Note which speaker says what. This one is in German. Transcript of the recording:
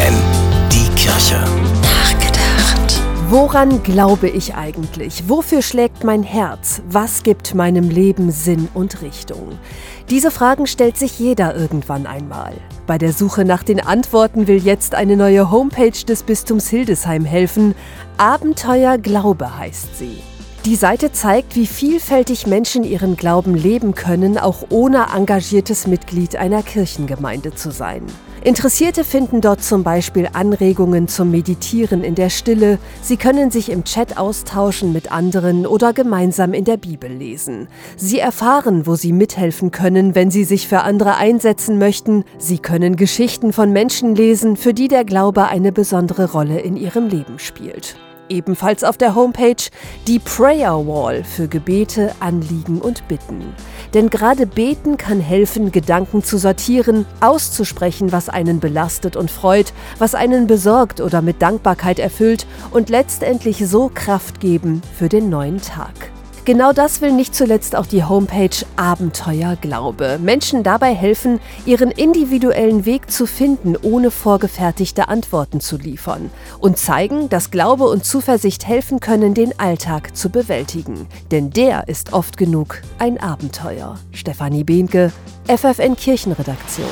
Speaker 1: FFN, die Kirche.
Speaker 2: Nachgedacht.
Speaker 3: Woran glaube ich eigentlich? Wofür schlägt mein Herz? Was gibt meinem Leben Sinn und Richtung? Diese Fragen stellt sich jeder irgendwann einmal. Bei der Suche nach den Antworten will jetzt eine neue Homepage des Bistums Hildesheim helfen. Abenteuer Glaube heißt sie. Die Seite zeigt, wie vielfältig Menschen ihren Glauben leben können, auch ohne engagiertes Mitglied einer Kirchengemeinde zu sein. Interessierte finden dort zum Beispiel Anregungen zum Meditieren in der Stille, sie können sich im Chat austauschen mit anderen oder gemeinsam in der Bibel lesen. Sie erfahren, wo sie mithelfen können, wenn sie sich für andere einsetzen möchten, sie können Geschichten von Menschen lesen, für die der Glaube eine besondere Rolle in ihrem Leben spielt ebenfalls auf der Homepage die Prayer Wall für Gebete, Anliegen und Bitten. Denn gerade Beten kann helfen, Gedanken zu sortieren, auszusprechen, was einen belastet und freut, was einen besorgt oder mit Dankbarkeit erfüllt und letztendlich so Kraft geben für den neuen Tag. Genau das will nicht zuletzt auch die Homepage Abenteuer Glaube. Menschen dabei helfen, ihren individuellen Weg zu finden, ohne vorgefertigte Antworten zu liefern. Und zeigen, dass Glaube und Zuversicht helfen können, den Alltag zu bewältigen. Denn der ist oft genug ein Abenteuer. Stefanie Behnke, FFN Kirchenredaktion.